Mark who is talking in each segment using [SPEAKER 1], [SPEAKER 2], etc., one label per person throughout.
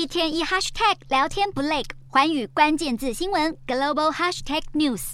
[SPEAKER 1] 一天一 hashtag 聊天不累，寰宇关键字新闻 global hashtag news。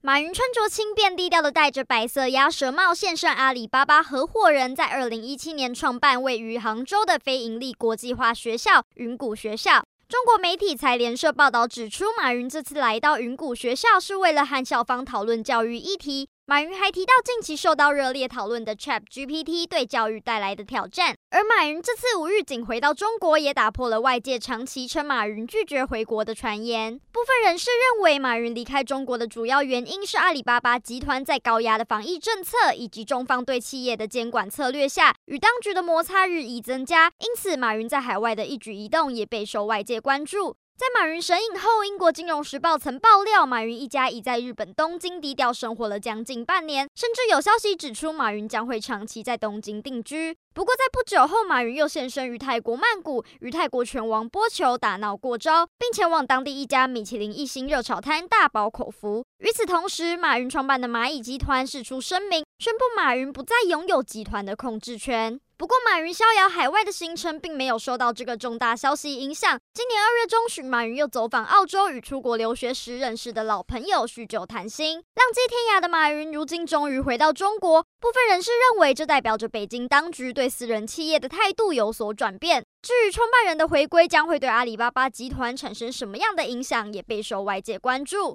[SPEAKER 2] 马云穿着轻便低调的戴着白色鸭舌帽现身阿里巴巴合伙人，在二零一七年创办位于杭州的非营利国际化学校云谷学校。中国媒体财联社报道指出，马云这次来到云谷学校是为了和校方讨论教育议题。马云还提到近期受到热烈讨论的 ChatGPT 对教育带来的挑战。而马云这次五日仅回到中国，也打破了外界长期称马云拒绝回国的传言。部分人士认为，马云离开中国的主要原因是阿里巴巴集团在高压的防疫政策以及中方对企业的监管策略下，与当局的摩擦日益增加。因此，马云在海外的一举一动也备受外界关注。在马云神隐后，英国金融时报曾爆料，马云一家已在日本东京低调生活了将近半年，甚至有消息指出，马云将会长期在东京定居。不过，在不久后，马云又现身于泰国曼谷，与泰国拳王波球打闹过招，并前往当地一家米其林一星热炒摊大饱口福。与此同时，马云创办的蚂蚁集团释出声明，宣布马云不再拥有集团的控制权。不过，马云逍遥海外的行程并没有受到这个重大消息影响。今年二月中旬，马云又走访澳洲，与出国留学时认识的老朋友叙旧谈心。浪迹天涯的马云，如今终于回到中国。部分人士认为，这代表着北京当局对私人企业的态度有所转变。至于创办人的回归将会对阿里巴巴集团产生什么样的影响，也备受外界关注。